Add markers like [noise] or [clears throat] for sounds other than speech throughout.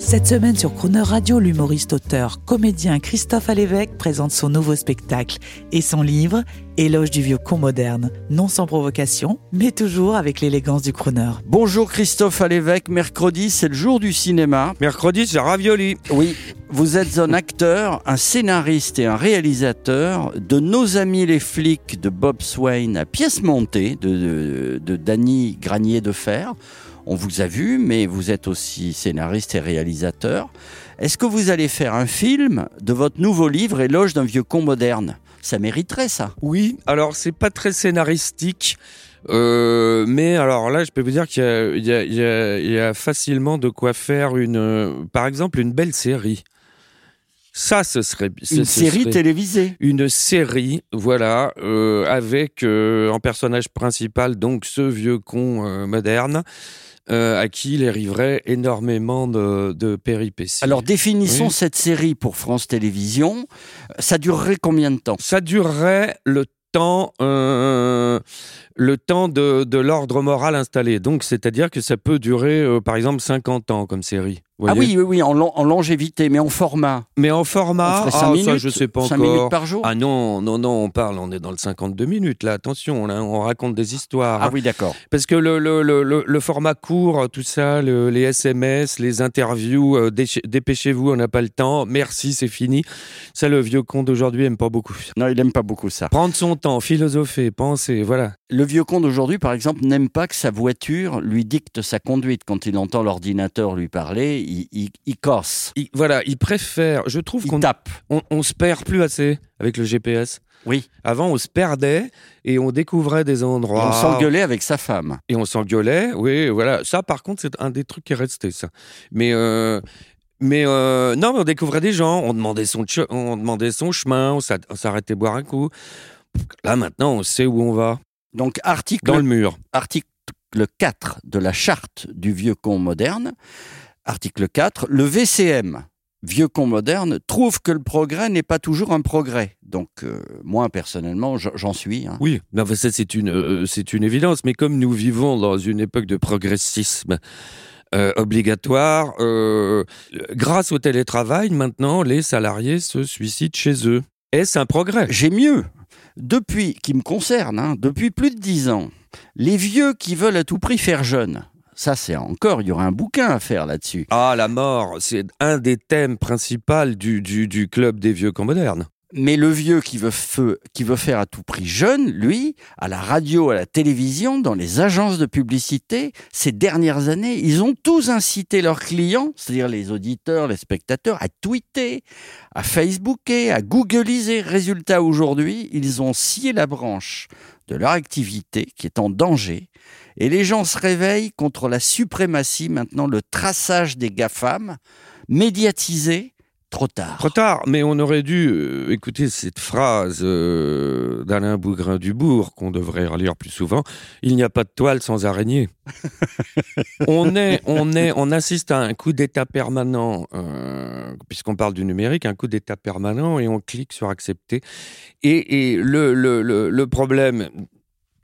Cette semaine sur Croner Radio, l'humoriste, auteur, comédien Christophe Alévèque présente son nouveau spectacle et son livre Éloge du vieux con moderne, non sans provocation, mais toujours avec l'élégance du crooner. Bonjour Christophe Alévèque, mercredi c'est le jour du cinéma. Mercredi, c'est ravioli. Oui, vous êtes un acteur, un scénariste et un réalisateur de Nos amis les flics de Bob Swain à pièce montée de, de, de Danny Granier de Fer. On vous a vu, mais vous êtes aussi scénariste et réalisateur. Est-ce que vous allez faire un film de votre nouveau livre Éloge d'un vieux con moderne? Ça mériterait ça. Oui, alors c'est pas très scénaristique. euh, mais alors là, je peux vous dire qu'il y y, a, facilement de quoi faire une, par exemple, une belle série. Ça, ce serait ce- Une ce série serait télévisée. Une série, voilà, euh, avec euh, en personnage principal donc ce vieux con euh, moderne euh, à qui il arriverait énormément de, de péripéties. Alors définissons Oui. cette série pour France Télévisions. Ça durerait combien de temps? Ça durerait le temps, euh, le temps de, de l'ordre moral installé. Donc, c'est-à-dire que ça peut durer, euh, par exemple, 50 ans comme série. Ah oui, oui, oui, en, long- en longévité, mais en format. Mais en On format, ferait ah, 5 ça, minutes, je sais pas cinq encore. minutes par jour Ah non, non, non, on parle, on est dans le 52 minutes, là, attention, là, on raconte des histoires. Ah oui, d'accord. Parce que le, le, le, format court, tout ça, le- les SMS, les interviews, euh, dépêchez-vous, on n'a pas le temps, merci, c'est fini. Ça, le vieux con d'aujourd'hui aime pas beaucoup. Non, il aime pas beaucoup ça. Prendre son temps, philosopher, penser, voilà. Le vieux con d'aujourd'hui, par exemple, n'aime pas que sa voiture lui dicte sa conduite. Quand il entend l'ordinateur lui parler, il, il, il casse, Il- voilà, il préfère. Je trouve qu'on tape. on, on se perd plus assez avec le GPS. Oui. Avant, on se perdait et on découvrait des Et endroits. on s'engueulait avec sa femme. Et on s'engueulait. Oui, voilà. Ça, par contre, c'est un des trucs qui est resté, ça. Mais. euh, mais euh, non, mais on découvrait des gens, on demandait son, on demandait son chemin, on s'arrêtait boire un coup. Là, maintenant, on sait où on va. Donc, article, Dans le mur. article 4 de la charte du vieux con moderne. Article 4. Le VCM, vieux con moderne, trouve que le progrès n'est pas toujours un progrès. Donc, euh, moi, personnellement, j'en suis. hein. Oui, non, mais ça c'est une, euh, c'est une évidence. Mais comme nous vivons dans une époque de progressisme euh, obligatoire, euh, grâce au télétravail, maintenant, les salariés se suicident chez eux. Est-ce un progrès? J'ai mieux. Depuis, qui me concerne, hein, depuis plus de dix ans, les vieux qui veulent à tout prix faire jeune, ça c'est encore, il y aurait un bouquin à faire là-dessus. Ah, la mort, c'est un des thèmes principaux du, du, du club des vieux camps modernes. Mais le vieux qui veut, faire à tout prix jeune, lui, à la radio, à la télévision, dans les agences de publicité, ces dernières années, ils ont tous incité leurs clients, c'est-à-dire les auditeurs, les spectateurs, à tweeter, à facebooker, à googliser. Résultat, aujourd'hui, ils ont scié la branche de leur activité qui est en danger. Et les gens se réveillent contre la suprématie, maintenant le traçage des GAFAM, médiatisé, trop tard. Trop tard, mais on aurait dû euh, écouter cette phrase euh, d'Alain Bougrain-Dubourg qu'on devrait relire plus souvent. Il n'y a pas de toile sans araignée. [laughs] on est, on est, on assiste à un coup d'état permanent, euh, puisqu'on parle du numérique, un coup d'état permanent, et on clique sur accepter. Et, et le, le, le, le problème,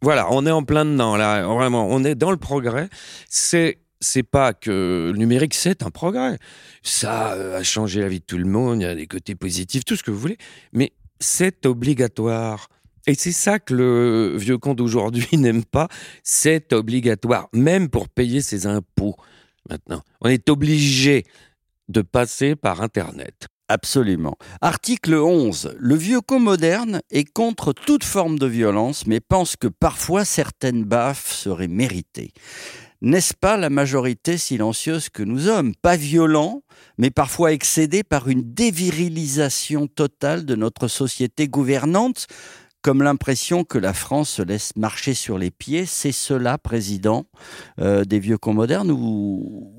voilà, on est en plein dedans là, vraiment, on est dans le progrès. C'est c'est pas que le numérique, c'est un progrès. Ça euh, a changé la vie de tout le monde, il y a des côtés positifs, tout ce que vous voulez, mais c'est obligatoire. Et c'est ça que le vieux con d'aujourd'hui [laughs] n'aime pas, c'est obligatoire, même pour payer ses impôts maintenant. On est obligé de passer par Internet. Absolument. Article 11. Le vieux con moderne est contre toute forme de violence, mais pense que parfois certaines baffes seraient méritées. N'est-ce pas la majorité silencieuse que nous sommes? Pas violents, mais parfois excédés par une dévirilisation totale de notre société gouvernante comme l'impression que la France se laisse marcher sur les pieds. C'est cela, président euh, des vieux cons modernes, ou,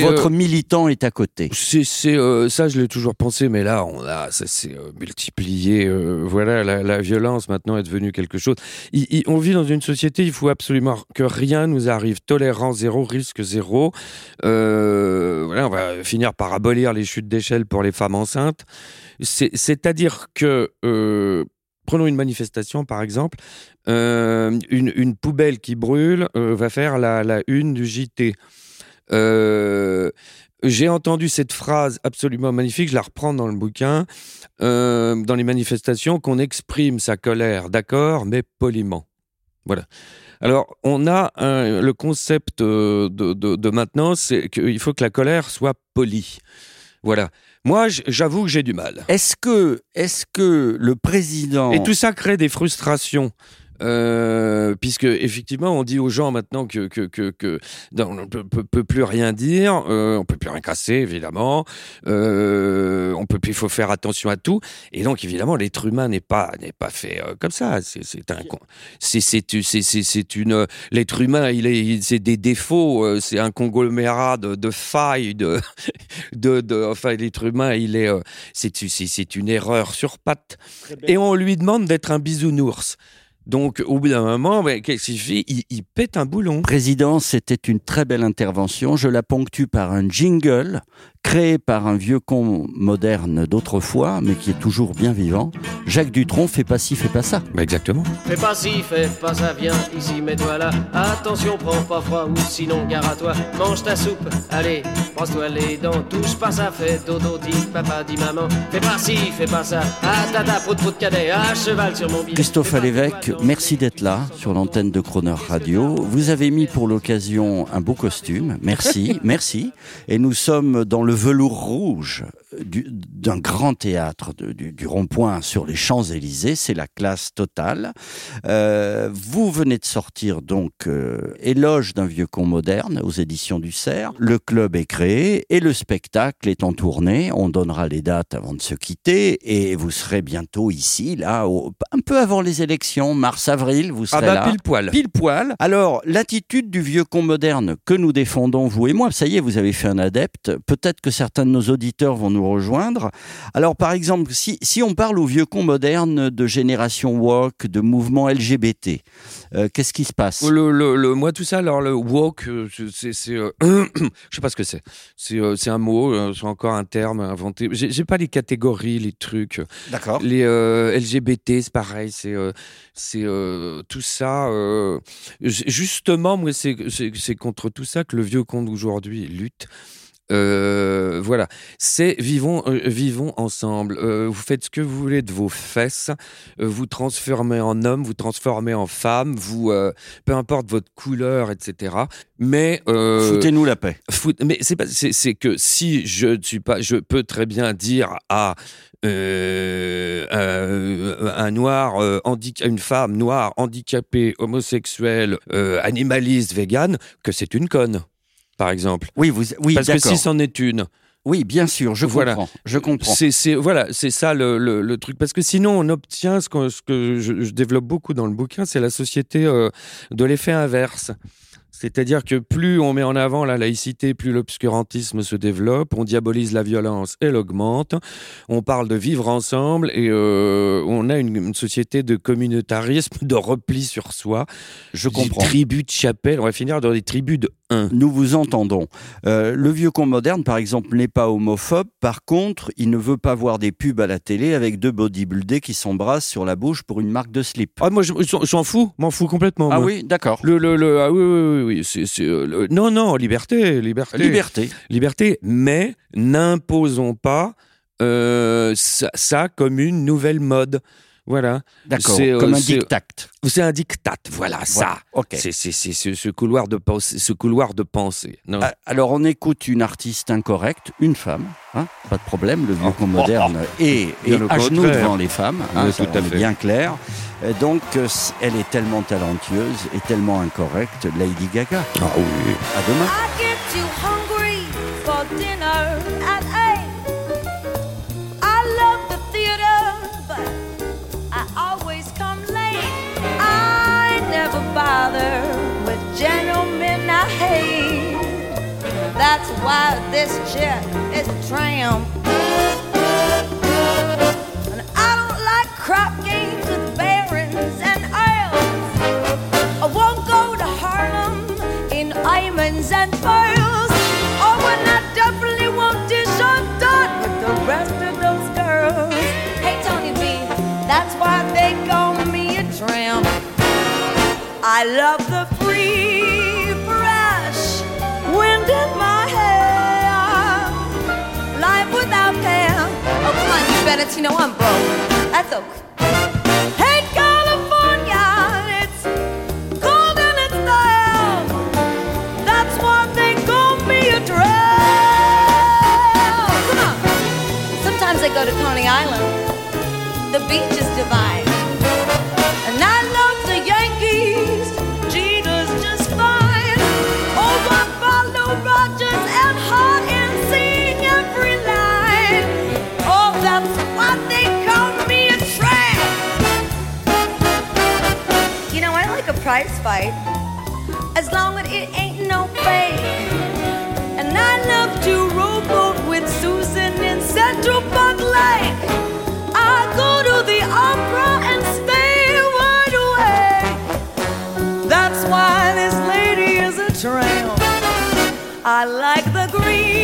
votre euh, militant est à côté? C'est, euh, ça, je l'ai toujours pensé, mais là, on a, ça s'est multiplié. voilà, la, la violence maintenant est devenue quelque chose. Il- il- on vit dans une société, il faut absolument que rien nous arrive. Tolérance zéro, risque zéro. Voilà, on va finir par abolir les chutes d'échelle pour les femmes enceintes. C'est, c'est-à-dire que, euh, prenons une manifestation par exemple, euh, une, poubelle qui brûle euh, va faire la, une du JT. Euh, j'ai entendu cette phrase absolument magnifique, je la reprends dans le bouquin, dans les manifestations, qu'on exprime sa colère, d'accord, mais poliment. Voilà. Alors, on a le concept de, de- de maintenant, c'est qu'il faut que la colère soit polie. Voilà. Moi, j'avoue que j'ai du mal. Est-ce que, est-ce que le président Et tout ça crée des frustrations. Euh, puisque effectivement, on dit aux gens maintenant que que que, que non, on ne peut, peut- peut plus rien dire, euh, on peut plus rien casser évidemment, euh, on peut plus, il faut faire attention à tout, et donc évidemment l'être humain n'est pas n'est pas fait euh, comme ça. C'est c'est un c'est c'est c'est c'est une l'être humain il est c'est des défauts, c'est un conglomérat de, de failles de [laughs] de, de enfin l'être humain il est c'est c'est c'est une erreur sur pattes et on lui demande d'être un bisounours. Donc, au bout d'un moment, qu'est-ce qu'il fait? Il, il pète un boulon. Président, c'était une très belle intervention. Je la ponctue par un jingle créé par un vieux con moderne d'autrefois, mais qui est toujours bien vivant. Jacques Dutronc, fais pas ci, fais pas ça. Ben, exactement. Fais pas ci, fais pas ça, viens ici, mets-toi là. Attention, prends pas froid ou sinon gare à toi. Mange ta soupe, allez, brosse-toi les dents. Touche pas ça, fais dodo, dis papa, dis maman. Fais pas ci, fais pas ça. Ah tata, prout prout cadet, à cheval sur mon billet. Christophe Fais merci d'être là sur l'antenne de Croner Radio. Vous avez mis pour l'occasion un beau costume. Merci, [laughs] merci. Et nous sommes dans le velours rouge du- d'un grand théâtre de- du, du rond-point sur les Champs-Élysées. C'est la classe totale. Euh, vous venez de sortir donc euh, Éloge d'un vieux con moderne aux éditions du Cerf. Le club est créé et le spectacle est en tournée. On donnera les dates avant de se quitter et vous serez bientôt ici, là, au- un peu avant les élections, mars-avril, vous Ah serez bah là. pile poil. Pile poil. Alors, l'attitude du vieux con moderne que nous défendons, vous et moi, ça y est, vous avez fait un adepte. Peut-être que certains de nos auditeurs vont nous rejoindre. Alors, par exemple, si, si on parle au vieux con moderne de génération woke, de mouvement LGBT, euh, qu'est-ce qui se passe? Le, le, le- moi, tout ça, alors le woke, euh, c'est. c'est, euh, [clears throat] je sais pas ce que c'est. C'est euh, c'est un mot, c'est encore un terme inventé. J'ai j'ai pas les catégories, les trucs. D'accord. Les LGBT, c'est pareil, c'est c'est tout ça. justement, moi, c'est c'est contre tout ça que le vieux con d'aujourd'hui lutte. Euh, voilà, c'est vivons euh, vivons ensemble. Euh, vous faites ce que vous voulez de vos fesses, euh, vous transformez en homme, vous transformez en femme, vous euh, peu importe votre couleur, etc. Mais euh, Foutez-nous la paix. fout- mais c'est pas c'est que si je ne suis pas je peux très bien dire à un noir euh, une femme noire handicapée homosexuelle euh, animaliste végane que c'est une conne par exemple Oui, vous, oui, parce que si c'en est une Oui, bien sûr, je Voilà. comprends. Je comprends. c'est voilà c'est ça le, le, le truc parce que sinon on obtient ce que, ce que je, je développe beaucoup dans le bouquin c'est la société euh, de l'effet inverse c'est-à-dire que plus on met en avant la laïcité, plus l'obscurantisme se développe, on diabolise la violence, elle augmente, on parle de vivre ensemble et euh, on a une, une société de communautarisme, de repli sur soi, Je des comprends. tribus de chapelle, on va finir dans des tribus de un. Nous vous entendons. Euh, le vieux con moderne, par exemple, n'est pas homophobe. Par contre, il ne veut pas voir des pubs à la télé avec deux bodybuildés qui s'embrassent sur la bouche pour une marque de slip. Ah moi je, je- je m'en fous, m'en fous complètement. Ah moi. oui, d'accord. Le, le, le, ah oui, oui, oui, oui, euh, le- non, non, liberté, liberté. Liberté. Liberté, mais n'imposons pas euh, ça, ça comme une nouvelle mode. Voilà. D'accord. C'est, euh, Comme un c'est- dictat. C'est un dictat, voilà, ça. Voilà. Ok. C'est, c'est, c'est ce, ce couloir de pensée, ce couloir de pensée. Non? Ah, Alors, on écoute une artiste incorrecte, une femme, hein, pas de problème, le vieux con moderne est, [laughs] est Bien au à genoux devant les femmes, hein, Oui, ça, tout à fait. bien clair. Euh, Donc, euh, elle est tellement talentueuse et tellement incorrecte, Lady Gaga. Ah oui. À demain. Why this chick is a tramp. And I don't like crap games with barons and earls. I won't go to Harlem in diamonds and pearls. Oh, and I definitely won't dish on dot with the rest of those girls. Hey, Tony B, that's why they call me a tramp. I love you know I'm broke. That's okay. Prize fight. As long as it ain't no fake. And I love to rowboat with Susan in Central Park Lake. I go to the opera and stay wide awake. That's why this lady is a tramp. I like the green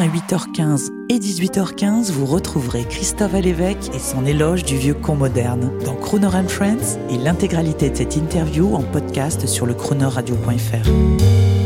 à 8h15 et 18h15, vous retrouverez Christophe Alévèque et son éloge du vieux con moderne dans Crooner and Friends et l'intégralité de cette interview en podcast sur le croonerradio.fr.